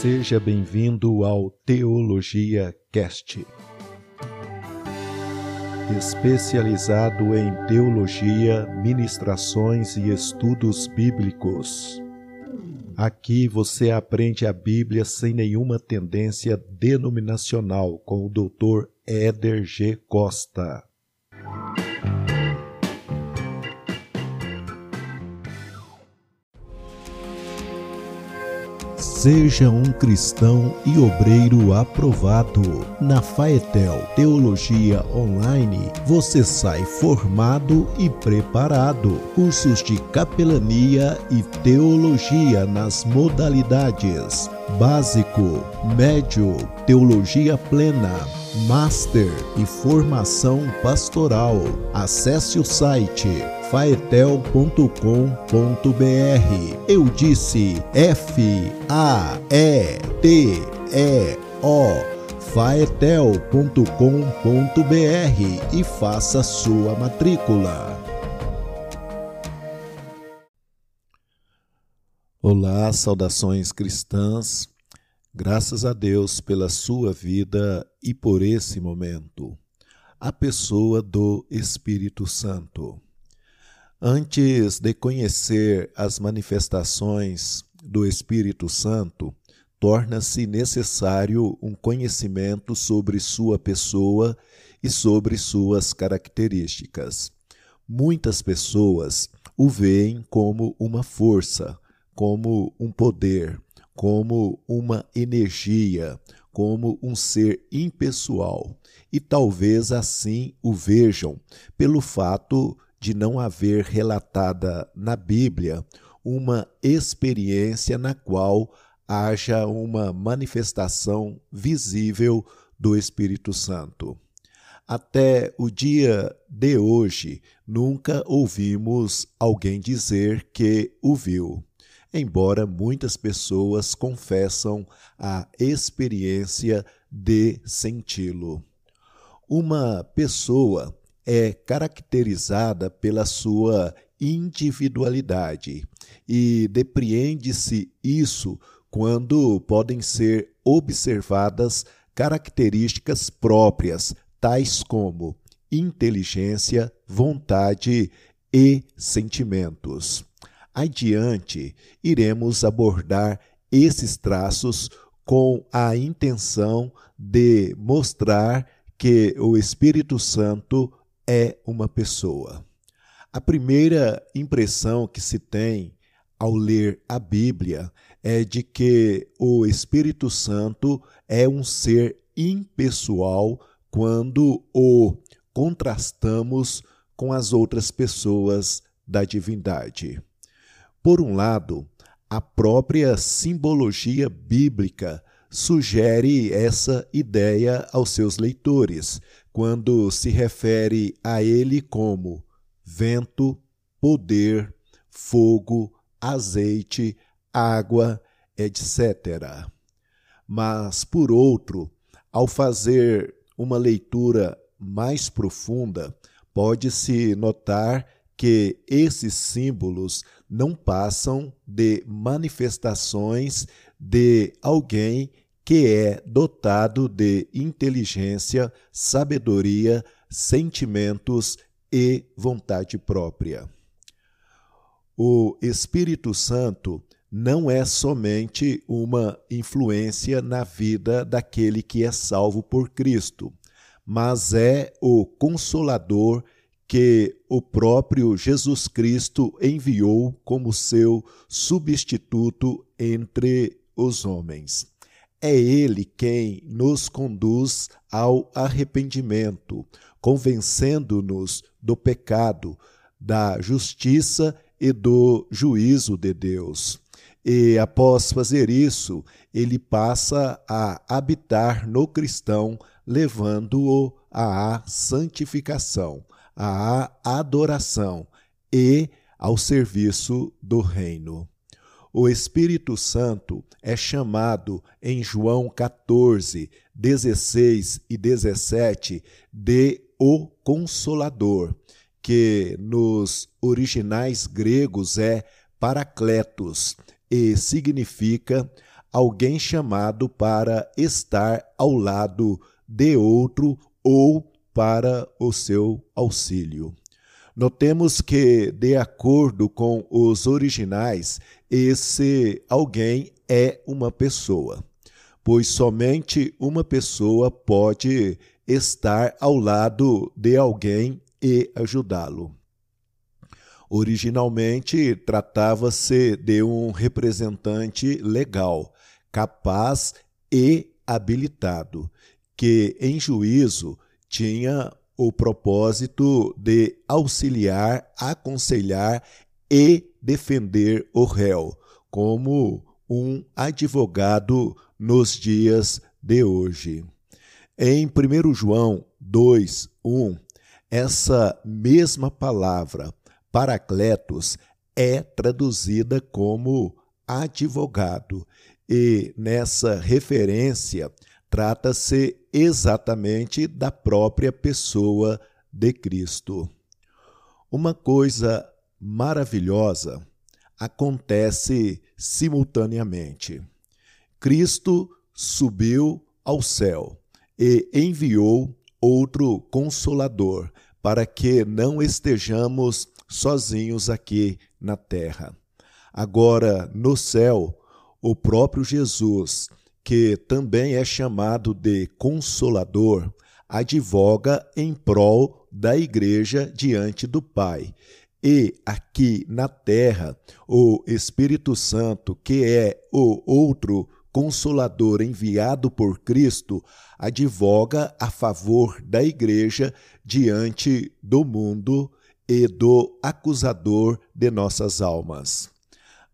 Seja bem-vindo ao Teologia Cast. Especializado em teologia, ministrações e estudos bíblicos. Aqui você aprende a Bíblia sem nenhuma tendência denominacional com o Dr. Éder G. Costa. Seja um cristão e obreiro aprovado. Na Faetel Teologia Online, você sai formado e preparado. Cursos de capelania e teologia nas modalidades básico, médio, teologia plena, master e formação pastoral. Acesse o site faetel.com.br. Eu disse F A E T E O faetel.com.br e faça sua matrícula. Olá, saudações cristãs. Graças a Deus pela sua vida e por esse momento. A pessoa do Espírito Santo. Antes de conhecer as manifestações do Espírito Santo, torna-se necessário um conhecimento sobre sua pessoa e sobre suas características. Muitas pessoas o veem como uma força, como um poder, como uma energia, como um ser impessoal, e talvez assim o vejam pelo fato de não haver relatada na Bíblia uma experiência na qual haja uma manifestação visível do Espírito Santo. Até o dia de hoje, nunca ouvimos alguém dizer que o viu, embora muitas pessoas confessam a experiência de senti-lo. Uma pessoa é caracterizada pela sua individualidade e depreende-se isso quando podem ser observadas características próprias, tais como inteligência, vontade e sentimentos. Adiante, iremos abordar esses traços com a intenção de mostrar que o Espírito Santo é uma pessoa. A primeira impressão que se tem ao ler a Bíblia é de que o Espírito Santo é um ser impessoal quando o contrastamos com as outras pessoas da divindade. Por um lado, a própria simbologia bíblica sugere essa ideia aos seus leitores, quando se refere a ele como vento, poder, fogo, azeite, água, etc. Mas, por outro, ao fazer uma leitura mais profunda, pode-se notar que esses símbolos não passam de manifestações de alguém que é dotado de inteligência, sabedoria, sentimentos e vontade própria. O Espírito Santo não é somente uma influência na vida daquele que é salvo por Cristo, mas é o consolador que o próprio Jesus Cristo enviou como seu substituto entre os homens. É Ele quem nos conduz ao arrependimento, convencendo-nos do pecado, da justiça e do juízo de Deus. E após fazer isso, ele passa a habitar no cristão, levando-o à santificação, à adoração e ao serviço do reino. O Espírito Santo é chamado em João 14, 16 e 17 de o Consolador, que nos originais gregos é Paracletos e significa alguém chamado para estar ao lado de outro ou para o seu auxílio. Notemos que, de acordo com os originais, esse alguém é uma pessoa, pois somente uma pessoa pode estar ao lado de alguém e ajudá-lo. Originalmente, tratava-se de um representante legal, capaz e habilitado, que, em juízo, tinha o propósito de auxiliar, aconselhar e defender o réu, como um advogado nos dias de hoje. Em 1 João 2, 1, essa mesma palavra, paracletos, é traduzida como advogado, e nessa referência trata-se exatamente da própria pessoa de Cristo. Uma coisa maravilhosa acontece simultaneamente. Cristo subiu ao céu e enviou outro consolador para que não estejamos sozinhos aqui na terra. Agora, no céu, o próprio Jesus, que também é chamado de Consolador, advoga em prol da Igreja diante do Pai. E aqui na terra, o Espírito Santo, que é o outro Consolador enviado por Cristo, advoga a favor da Igreja diante do mundo e do acusador de nossas almas.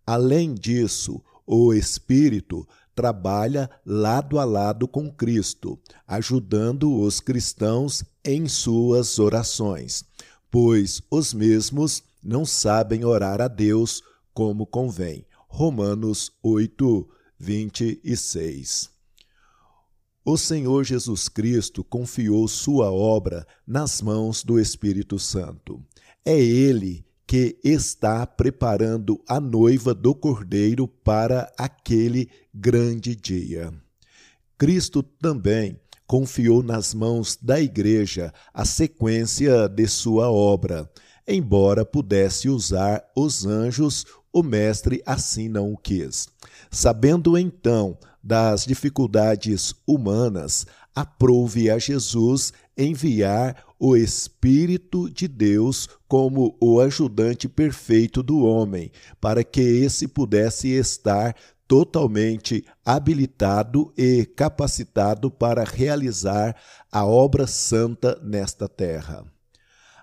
Além disso, o Espírito trabalha lado a lado com Cristo, ajudando os cristãos em suas orações, pois os mesmos não sabem orar a Deus como convém. Romanos 8, 26. O Senhor Jesus Cristo confiou sua obra nas mãos do Espírito Santo. É Ele que está preparando a noiva do Cordeiro para aquele grande dia. Cristo também confiou nas mãos da Igreja a sequência de sua obra. Embora pudesse usar os anjos, o Mestre assim não o quis. Sabendo então das dificuldades humanas, aprouve a Jesus enviar o Espírito de Deus como o ajudante perfeito do homem, para que esse pudesse estar totalmente habilitado e capacitado para realizar a obra santa nesta terra.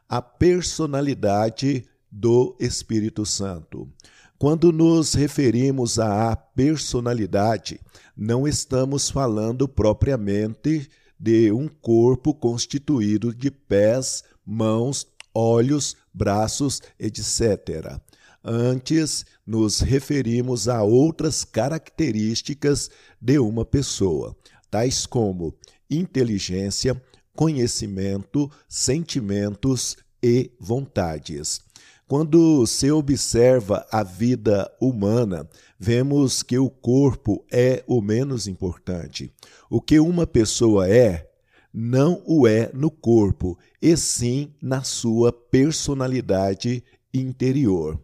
A personalidade do Espírito Santo. Quando nos referimos à personalidade, não estamos falando propriamente de um corpo constituído de pés, mãos, olhos, braços, etc. Antes, nos referimos a outras características de uma pessoa, tais como inteligência, conhecimento, sentimentos e vontades. Quando se observa a vida humana, vemos que o corpo é o menos importante. O que uma pessoa é, não o é no corpo, e sim na sua personalidade interior.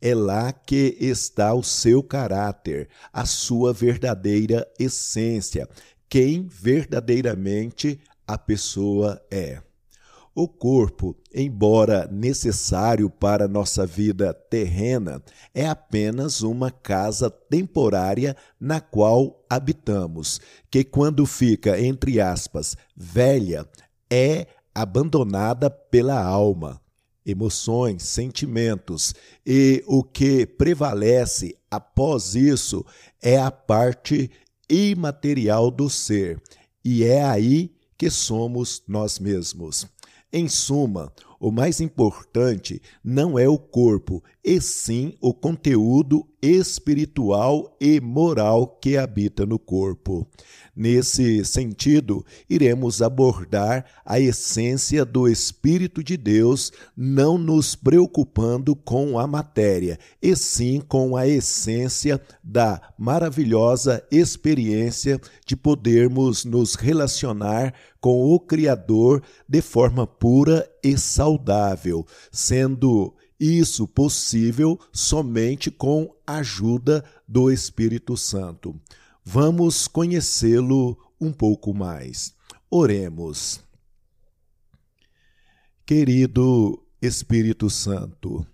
É lá que está o seu caráter, a sua verdadeira essência, quem verdadeiramente a pessoa é. O corpo, embora necessário para nossa vida terrena, é apenas uma casa temporária na qual habitamos, que quando fica, entre aspas, velha, é abandonada pela alma, emoções, sentimentos, e o que prevalece após isso é a parte imaterial do ser, e é aí que somos nós mesmos. Em suma, O mais importante não é o corpo, e sim o conteúdo espiritual e moral que habita no corpo. Nesse sentido, iremos abordar a essência do Espírito de Deus, não nos preocupando com a matéria, e sim com a essência da maravilhosa experiência de podermos nos relacionar com o Criador de forma pura e saudável, sendo isso possível somente com ajuda do Espírito Santo. Vamos conhecê-lo um pouco mais. Oremos. Querido Espírito Santo,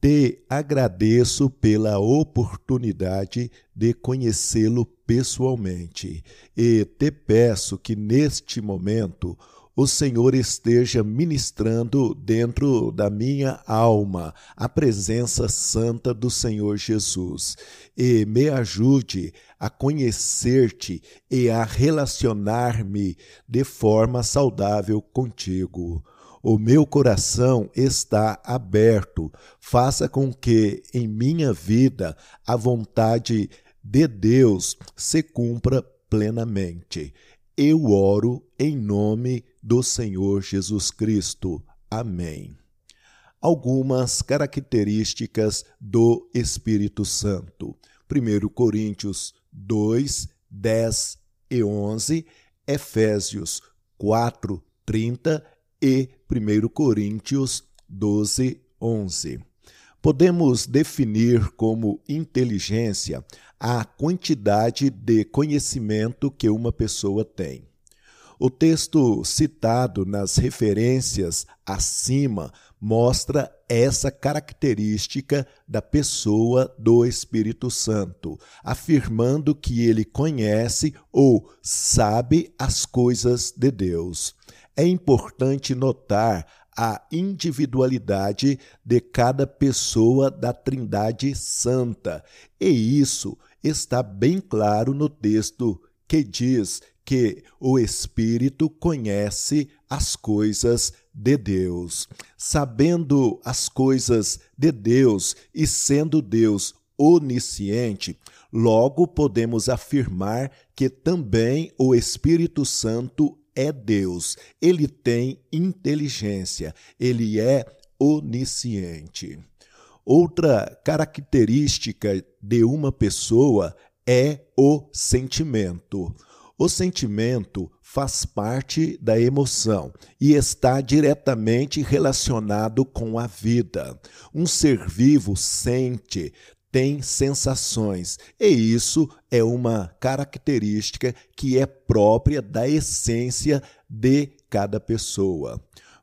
te agradeço pela oportunidade de conhecê-lo pessoalmente e te peço que neste momento o Senhor esteja ministrando dentro da minha alma a presença santa do Senhor Jesus e me ajude a conhecer-te e a relacionar-me de forma saudável contigo. O meu coração está aberto. Faça com que em minha vida a vontade de Deus se cumpra plenamente. Eu oro em nome do Senhor Jesus Cristo. Amém. Algumas características do Espírito Santo. 1 Coríntios 2, 10 e 11, Efésios 4, 30 e 1 Coríntios 12, 11. Podemos definir como inteligência a quantidade de conhecimento que uma pessoa tem. O texto citado nas referências acima mostra essa característica da pessoa do Espírito Santo, afirmando que ele conhece ou sabe as coisas de Deus. É importante notar a individualidade de cada pessoa da Trindade Santa, e isso está bem claro no texto que diz que o Espírito conhece as coisas de Deus. Sabendo as coisas de Deus e sendo Deus onisciente, logo podemos afirmar que também o Espírito Santo é Deus. Ele tem inteligência, ele é onisciente. Outra característica de uma pessoa é o sentimento. O sentimento faz parte da emoção e está diretamente relacionado com a vida. Um ser vivo sente, tem sensações, e isso é uma característica que é própria da essência de cada pessoa.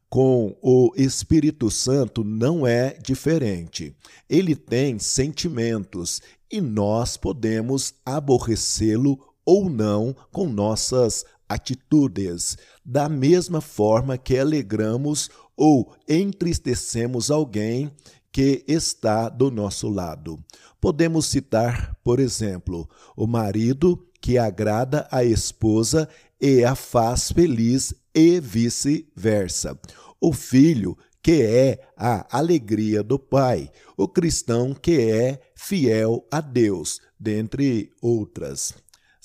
Com o Espírito Santo não é diferente. Ele tem sentimentos e nós podemos aborrecê-lo ou não com nossas atitudes, da mesma forma que alegramos ou entristecemos alguém que está do nosso lado. Podemos citar, por exemplo, o marido que agrada a esposa e a faz feliz e vice-versa. O filho que é a alegria do pai, o cristão que é fiel a Deus, dentre outras.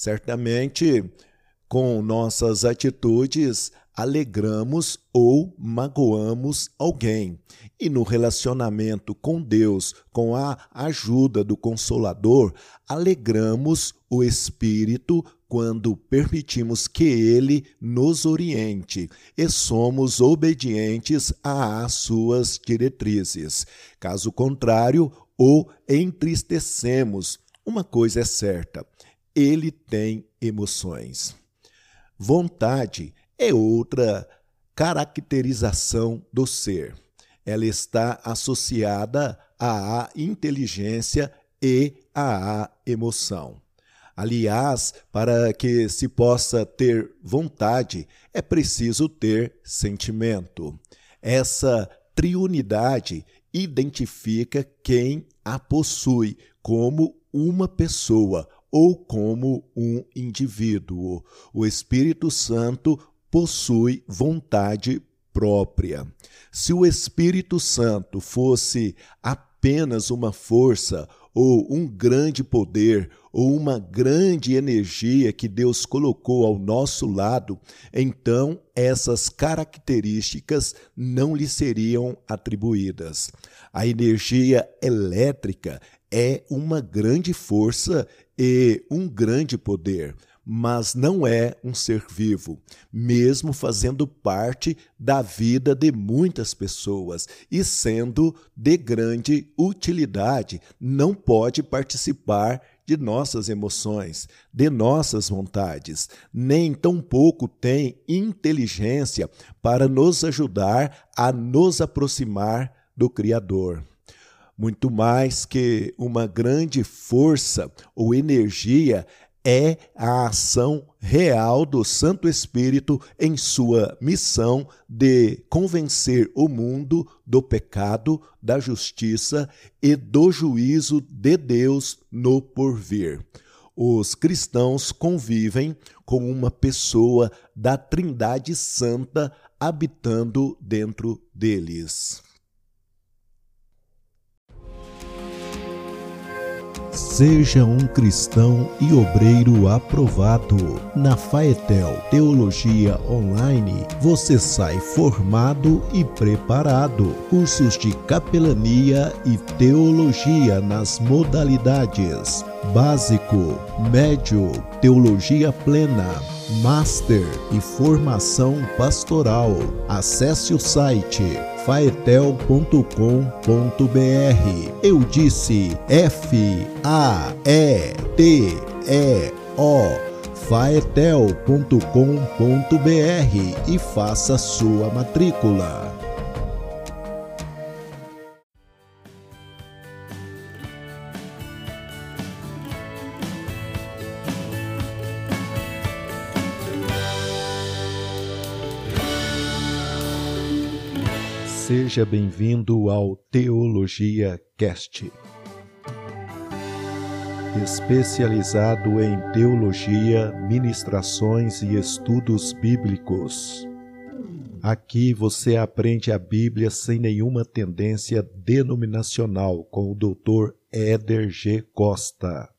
Certamente, com nossas atitudes, alegramos ou magoamos alguém. E no relacionamento com Deus, com a ajuda do Consolador, alegramos o Espírito quando permitimos que ele nos oriente e somos obedientes às suas diretrizes. Caso contrário, o entristecemos. Uma coisa é certa: ele tem emoções. Vontade é outra caracterização do ser. Ela está associada à inteligência e à emoção. Aliás, para que se possa ter vontade, é preciso ter sentimento. Essa triunidade identifica quem a possui como uma pessoa ou como um indivíduo. O Espírito Santo possui vontade própria. Se o Espírito Santo fosse apenas uma força ou um grande poder ou uma grande energia que Deus colocou ao nosso lado, então essas características não lhe seriam atribuídas. A energia elétrica é uma grande força e um grande poder mas não é um ser vivo, mesmo fazendo parte da vida de muitas pessoas e sendo de grande utilidade, não pode participar de nossas emoções, de nossas vontades, nem tampouco tem inteligência para nos ajudar a nos aproximar do Criador muito mais que uma grande força ou energia, é a ação real do Santo Espírito em sua missão de convencer o mundo do pecado, da justiça e do juízo de Deus no porvir. Os cristãos convivem com uma pessoa da Trindade Santa habitando dentro deles. Seja um cristão e obreiro aprovado. Na Faetel Teologia Online, você sai formado e preparado. Cursos de capelania e teologia nas modalidades básico, médio, teologia plena, master e formação pastoral. Acesse o site faetel.com.br. Eu disse F A E T E O faetel.com.br e faça sua matrícula. Seja bem-vindo ao Teologia Cast. Especializado em teologia, ministrações e estudos bíblicos. Aqui você aprende a Bíblia sem nenhuma tendência denominacional com o Dr. Éder G. Costa.